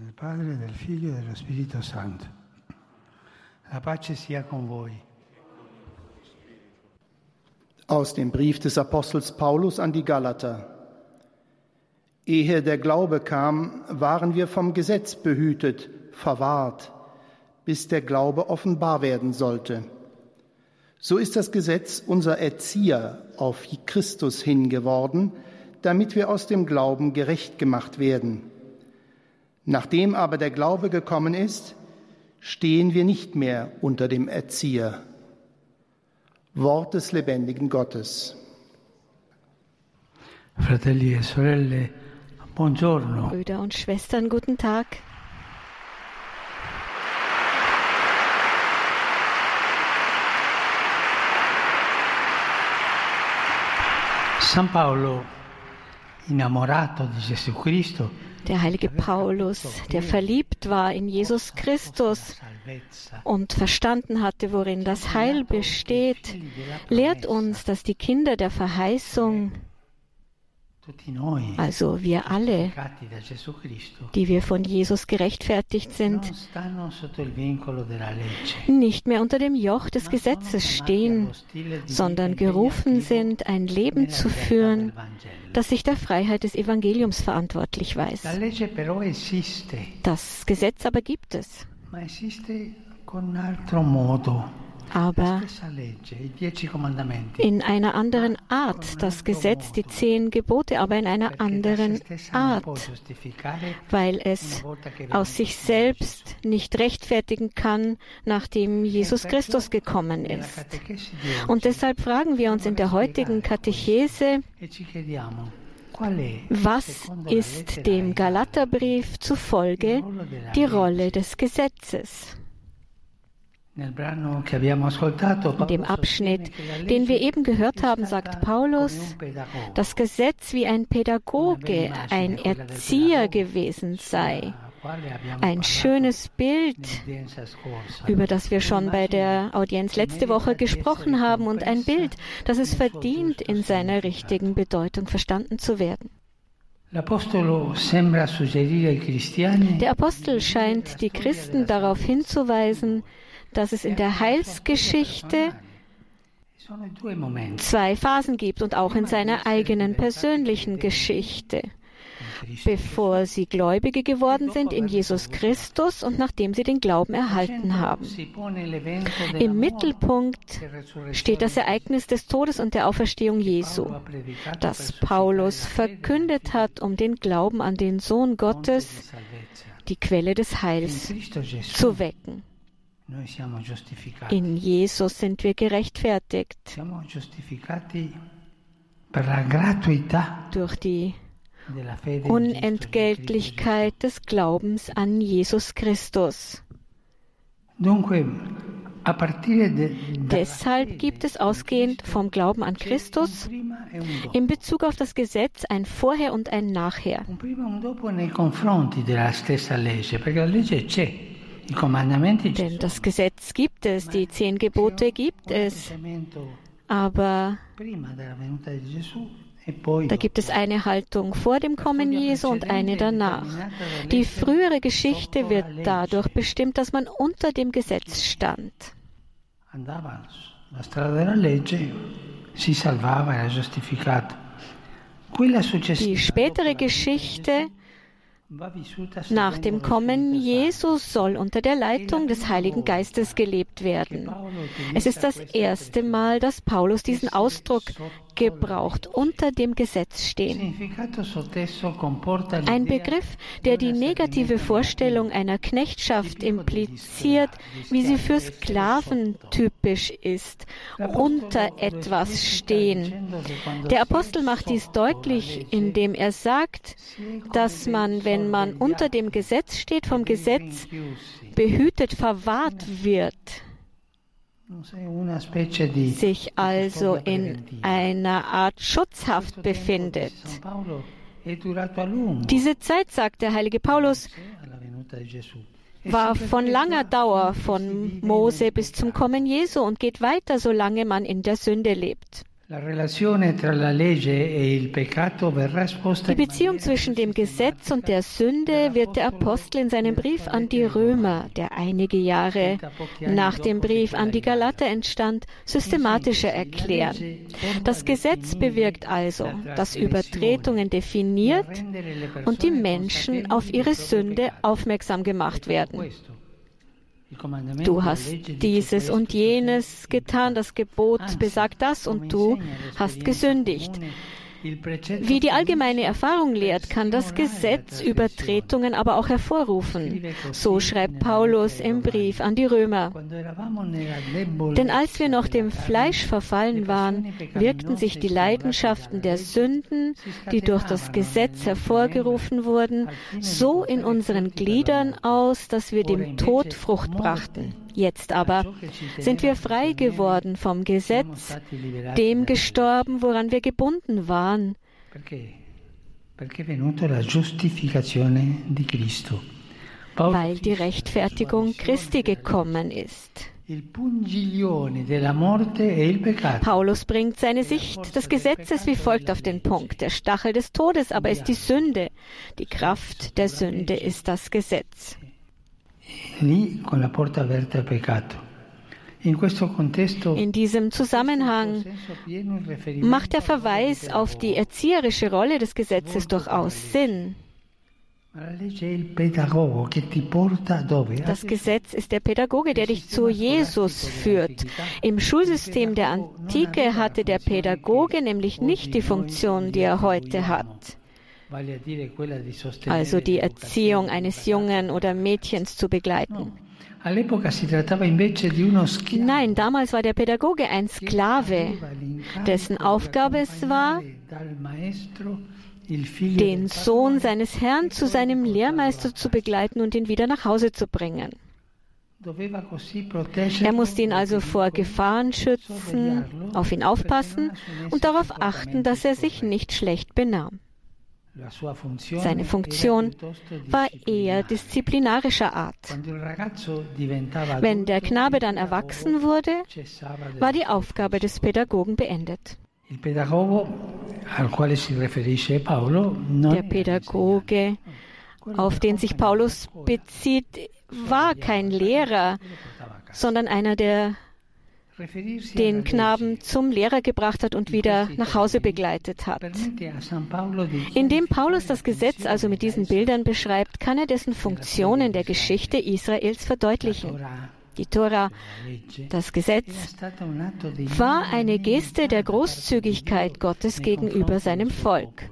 del Padre, del Figlio e Spirito Santo. La pace sia con voi. Aus dem Brief des Apostels Paulus an die Galater. Ehe der Glaube kam, waren wir vom Gesetz behütet, verwahrt, bis der Glaube offenbar werden sollte. So ist das Gesetz unser Erzieher auf Christus hingeworden, damit wir aus dem Glauben gerecht gemacht werden. Nachdem aber der Glaube gekommen ist, stehen wir nicht mehr unter dem Erzieher. Wort des lebendigen Gottes. Fratelli e sorelle, buongiorno. Brüder und Schwestern, guten Tag. San Paolo, innamorato di Gesù Cristo, Der heilige Paulus, der verliebt war in Jesus Christus und verstanden hatte, worin das Heil besteht, lehrt uns, dass die Kinder der Verheißung, also wir alle, die wir von Jesus gerechtfertigt sind, nicht mehr unter dem Joch des Gesetzes stehen, sondern gerufen sind, ein Leben zu führen, das sich der Freiheit des Evangeliums verantwortlich weiß. Das Gesetz aber gibt es. Aber in einer anderen Art. Das Gesetz, die zehn Gebote, aber in einer anderen Art, weil es aus sich selbst nicht rechtfertigen kann, nachdem Jesus Christus gekommen ist. Und deshalb fragen wir uns in der heutigen Katechese, was ist dem Galaterbrief zufolge die Rolle des Gesetzes? In dem Abschnitt, den wir eben gehört haben, sagt Paulus, das Gesetz wie ein Pädagoge, ein Erzieher gewesen sei. Ein schönes Bild, über das wir schon bei der Audienz letzte Woche gesprochen haben, und ein Bild, das es verdient, in seiner richtigen Bedeutung verstanden zu werden. Der Apostel scheint die Christen darauf hinzuweisen, dass es in der Heilsgeschichte zwei Phasen gibt und auch in seiner eigenen persönlichen Geschichte. Bevor sie Gläubige geworden sind in Jesus Christus und nachdem sie den Glauben erhalten haben. Im Mittelpunkt steht das Ereignis des Todes und der Auferstehung Jesu, das Paulus verkündet hat, um den Glauben an den Sohn Gottes, die Quelle des Heils, zu wecken. In Jesus sind wir gerechtfertigt la durch die della Unentgeltlichkeit des Glaubens an Jesus Christus. Deshalb gibt es ausgehend vom Glauben an Christus prima e dopo. in Bezug auf das Gesetz ein Vorher und ein Nachher. Denn das Gesetz gibt es, die zehn Gebote gibt es, aber da gibt es eine Haltung vor dem Kommen Jesu und eine danach. Die frühere Geschichte wird dadurch bestimmt, dass man unter dem Gesetz stand. la strada della legge, si salvava, era giustificato. Quella Die spätere Geschichte Nach dem Kommen Jesus soll unter der Leitung des Heiligen Geistes gelebt werden. Es ist das erste Mal, dass Paulus diesen Ausdruck gebraucht, unter dem Gesetz stehen. Ein Begriff, der die negative Vorstellung einer Knechtschaft impliziert, wie sie für Sklaven typisch ist, unter etwas stehen. Der Apostel macht dies deutlich, indem er sagt, dass man, wenn man unter dem Gesetz steht, vom Gesetz behütet verwahrt wird, sich also in einer Art Schutzhaft befindet. Diese Zeit, sagt der heilige Paulus, war von langer Dauer, von Mose bis zum. Kommen Jesu und geht weiter, solange man in der Sünde lebt. E die Beziehung zwischen dem Gesetz und der Sünde wird der Apostel in seinem Brief an die Römer, der einige Jahre nach dem Brief an die Galater entstand, systematischer erklären. Das Gesetz bewirkt also, dass Übertretungen definiert und die Menschen auf ihre Sünde aufmerksam gemacht werden. Du hast dieses und jenes getan, das Gebot besagt das und du hast gesündigt. Wie die allgemeine Erfahrung lehrt, kann das Gesetz Übertretungen aber auch hervorrufen. So schreibt Paulus im Brief an die Römer. Denn als wir noch dem Fleisch verfallen waren, wirkten sich die Leidenschaften der Sünden, die durch das Gesetz hervorgerufen wurden, so in unseren Gliedern aus, dass wir dem Tod Frucht brachten. Jetzt aber sind wir frei geworden vom Gesetz, dem gestorben, woran wir gebunden waren. Weil die Rechtfertigung Christi gekommen ist. Paulus bringt seine Sicht des Gesetzes wie folgt auf den Punkt. Der Stachel des Todes aber ist die Sünde. Die Kraft der Sünde ist das Gesetz In diesem Zusammenhang macht der Verweis auf die erzieherische Rolle des Gesetzes durchaus Sinn. Das Gesetz ist der Pädagoge, der dich zu Jesus führt. Im Schulsystem der Antike hatte der Pädagoge nämlich nicht die Funktion, die er heute hat also die Erziehung eines Jungen oder Mädchens zu begleiten. Nein, damals war der Pädagoge ein Sklave, dessen Aufgabe es war, den Sohn seines Herrn zu seinem Lehrmeister zu begleiten und ihn wieder nach Hause zu bringen. Er musste ihn also vor Gefahren schützen, auf ihn aufpassen und darauf achten, dass er sich nicht schlecht benahm. Seine Funktion war eher disziplinarischer Art. Wenn der Knabe dann erwachsen wurde, war die Aufgabe des Pädagogen beendet. Der Pädagoge, auf den sich Paulus bezieht, war kein Lehrer, sondern einer, der den Knaben zum Lehrer gebracht hat und wieder nach Hause begleitet hat. Indem Paulus das Gesetz also mit diesen Bildern beschreibt, kann er dessen Funktion in der Geschichte Israels verdeutlichen. Die Tora, das Gesetz, war eine Geste der Großzügigkeit Gottes gegenüber seinem Volk.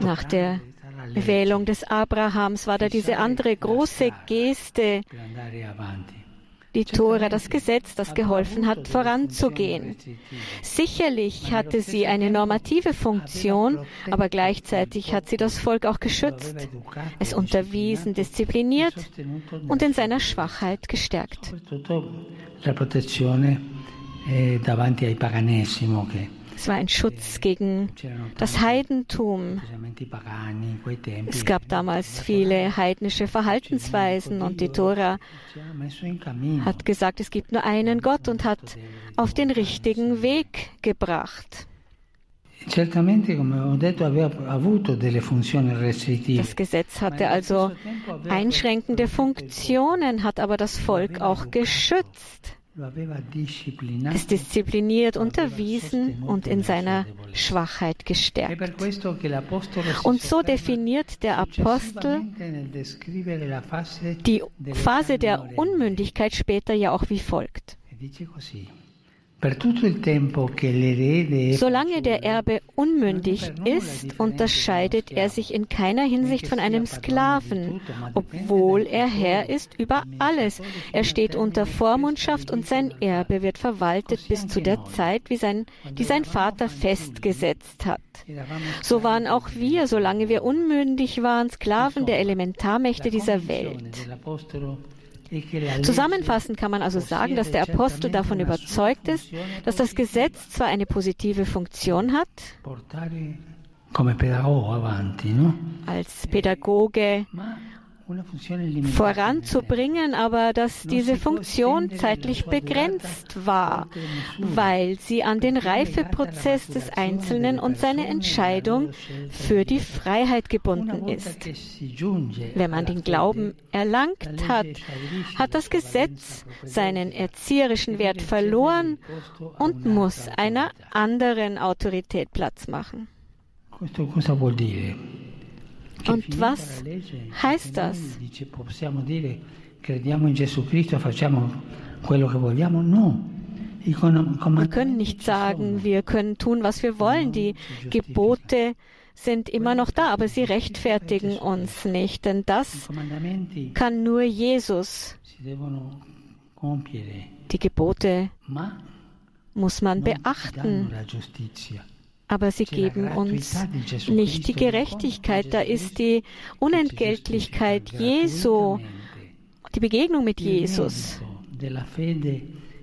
Nach der Wählung des Abrahams war da diese andere große Geste, die Tora, das Gesetz, das geholfen hat, voranzugehen. Sicherlich hatte sie eine normative Funktion, aber gleichzeitig hat sie das Volk auch geschützt, es unterwiesen, diszipliniert und in seiner Schwachheit gestärkt. La protezione eh, davanti ai paganesimo che es war ein Schutz gegen das Heidentum. Es gab damals viele heidnische Verhaltensweisen und die Tora hat gesagt, es gibt nur einen Gott und hat auf den richtigen Weg gebracht. Das Gesetz hatte also einschränkende Funktionen, hat aber das Volk auch geschützt es diszipliniert, unterwiesen und in seiner Schwachheit gestärkt. Und so definiert der Apostel die Phase der Unmündigkeit später ja auch wie folgt. Solange der Erbe unmündig ist, unterscheidet er sich in keiner Hinsicht von einem Sklaven, obwohl er Herr ist über alles. Er steht unter Vormundschaft und sein Erbe wird verwaltet bis zu der Zeit, wie sein, die sein Vater festgesetzt hat. So waren auch wir, solange wir unmündig waren, Sklaven der Elementarmächte dieser Welt. Zusammenfassend kann man also sagen, dass der Apostel davon überzeugt ist, dass das Gesetz zwar eine positive Funktion hat, als Pädagoge voranzubringen, aber dass diese Funktion zeitlich begrenzt war, weil sie an den Reifeprozess des Einzelnen und seine Entscheidung für die Freiheit gebunden ist. Wenn man den Glauben erlangt hat, hat das Gesetz seinen erzieherischen Wert verloren und muss einer anderen Autorität Platz machen. Und was heißt das? Wir können nicht sagen, wir können tun, was wir wollen. Die Gebote sind immer noch da, aber sie rechtfertigen uns nicht, denn das kann nur Jesus. Die Gebote muss man beachten aber sie geben uns nicht die Gerechtigkeit. Da ist die Unentgeltlichkeit Jesu, die Begegnung mit Jesus.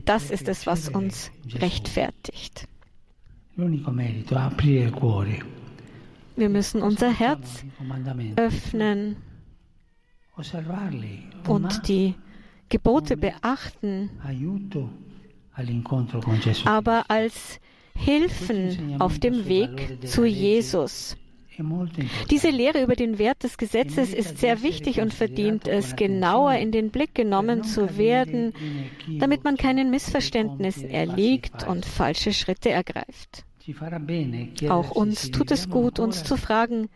Das ist es, was uns rechtfertigt. Wir müssen unser Herz öffnen und die Gebote beachten, aber als Hilfen auf dem Weg zu Jesus. Diese Lehre über den Wert des Gesetzes ist sehr wichtig und verdient es, genauer in den Blick genommen zu werden, damit man keinen Missverständnissen erliegt und falsche Schritte ergreift. Auch uns tut es gut, uns zu fragen,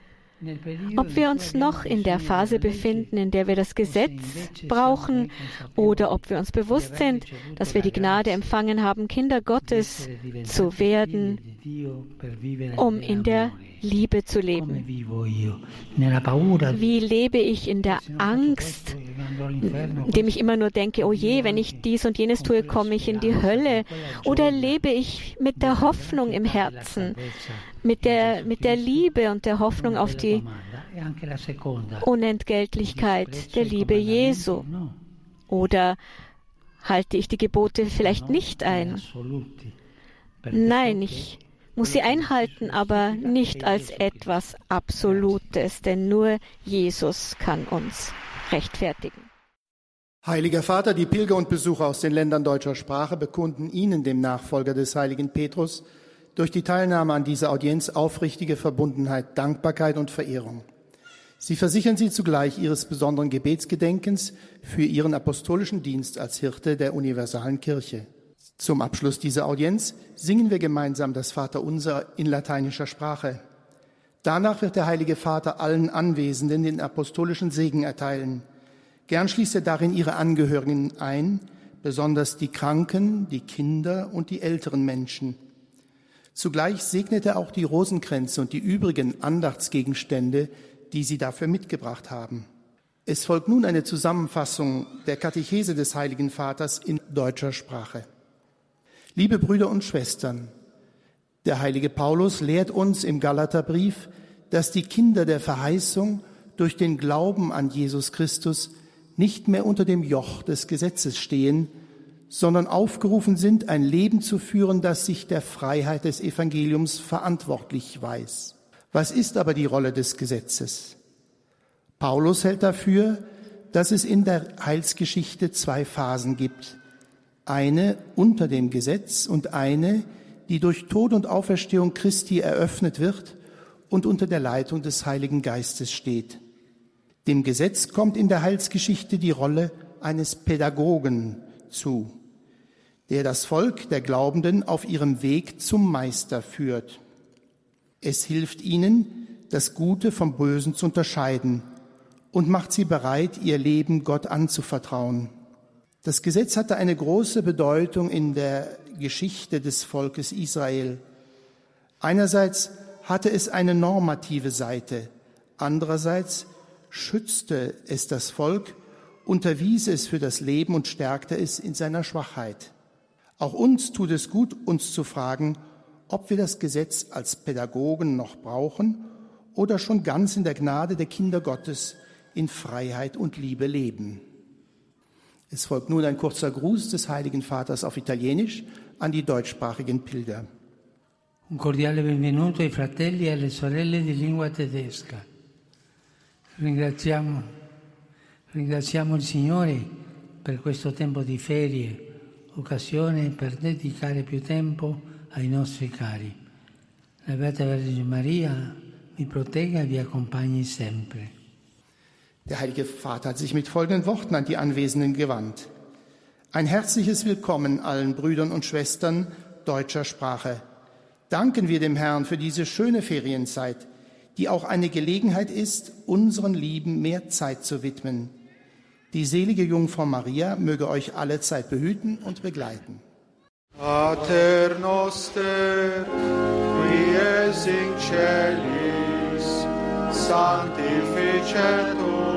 ob wir uns noch in der Phase befinden, in der wir das Gesetz brauchen, oder ob wir uns bewusst sind, dass wir die Gnade empfangen haben, Kinder Gottes zu werden, um in der Liebe zu leben. Wie lebe ich in der Angst, indem ich immer nur denke, oh je, wenn ich dies und jenes tue, komme ich in die Hölle? Oder lebe ich mit der Hoffnung im Herzen, mit der, mit der Liebe und der Hoffnung auf die Unentgeltlichkeit der Liebe Jesu? Oder halte ich die Gebote vielleicht nicht ein? Nein, ich muss sie einhalten, aber nicht als etwas Absolutes, denn nur Jesus kann uns rechtfertigen. Heiliger Vater, die Pilger und Besucher aus den Ländern deutscher Sprache bekunden Ihnen, dem Nachfolger des heiligen Petrus, durch die Teilnahme an dieser Audienz aufrichtige Verbundenheit, Dankbarkeit und Verehrung. Sie versichern Sie zugleich Ihres besonderen Gebetsgedenkens für Ihren apostolischen Dienst als Hirte der universalen Kirche. Zum Abschluss dieser Audienz singen wir gemeinsam das Vaterunser in lateinischer Sprache. Danach wird der Heilige Vater allen Anwesenden den apostolischen Segen erteilen. Gern schließt er darin ihre Angehörigen ein, besonders die Kranken, die Kinder und die älteren Menschen. Zugleich segnet er auch die Rosenkränze und die übrigen Andachtsgegenstände, die sie dafür mitgebracht haben. Es folgt nun eine Zusammenfassung der Katechese des Heiligen Vaters in deutscher Sprache. Liebe Brüder und Schwestern, der heilige Paulus lehrt uns im Galaterbrief, dass die Kinder der Verheißung durch den Glauben an Jesus Christus nicht mehr unter dem Joch des Gesetzes stehen, sondern aufgerufen sind, ein Leben zu führen, das sich der Freiheit des Evangeliums verantwortlich weiß. Was ist aber die Rolle des Gesetzes? Paulus hält dafür, dass es in der Heilsgeschichte zwei Phasen gibt eine unter dem Gesetz und eine, die durch Tod und Auferstehung Christi eröffnet wird und unter der Leitung des Heiligen Geistes steht. Dem Gesetz kommt in der Heilsgeschichte die Rolle eines Pädagogen zu, der das Volk der Glaubenden auf ihrem Weg zum Meister führt. Es hilft ihnen, das Gute vom Bösen zu unterscheiden und macht sie bereit, ihr Leben Gott anzuvertrauen. Das Gesetz hatte eine große Bedeutung in der Geschichte des Volkes Israel. Einerseits hatte es eine normative Seite, andererseits schützte es das Volk, unterwies es für das Leben und stärkte es in seiner Schwachheit. Auch uns tut es gut, uns zu fragen, ob wir das Gesetz als Pädagogen noch brauchen oder schon ganz in der Gnade der Kinder Gottes in Freiheit und Liebe leben. Es folgt nun ein kurzer Gruß des Heiligen Vaters auf Italienisch an die deutschsprachigen Pilger. Un cordiale benvenuto ai fratelli e alle sorelle di lingua tedesca. Ringraziamo Ringraziamo il Signore per questo tempo di ferie, occasione per dedicare più tempo ai nostri cari. La Beata Vergine Maria vi protegga e vi accompagni sempre. Der Heilige Vater hat sich mit folgenden Worten an die Anwesenden gewandt. Ein herzliches Willkommen allen Brüdern und Schwestern deutscher Sprache. Danken wir dem Herrn für diese schöne Ferienzeit, die auch eine Gelegenheit ist, unseren Lieben mehr Zeit zu widmen. Die selige Jungfrau Maria möge euch alle Zeit behüten und begleiten. Pater noster, qui es in celis, sanctificetur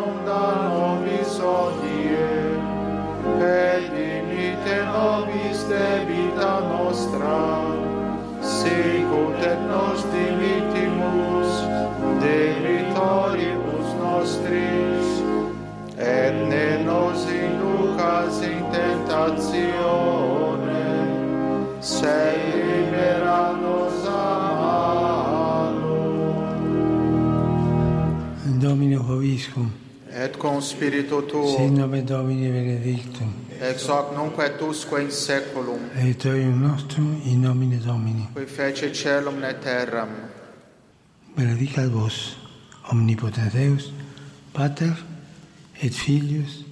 consolazione sei liberato sano Domine Hoviscum et cum spiritu tuo. Sin nomen Domini benedictum. Ex hoc nunc et usque in saeculum aiuterium nostrum in nomine Domini. Qui fece celum et terram. Benedicat vos omnipotens Deus pater et filius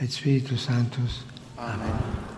et spiritus sanctus 啊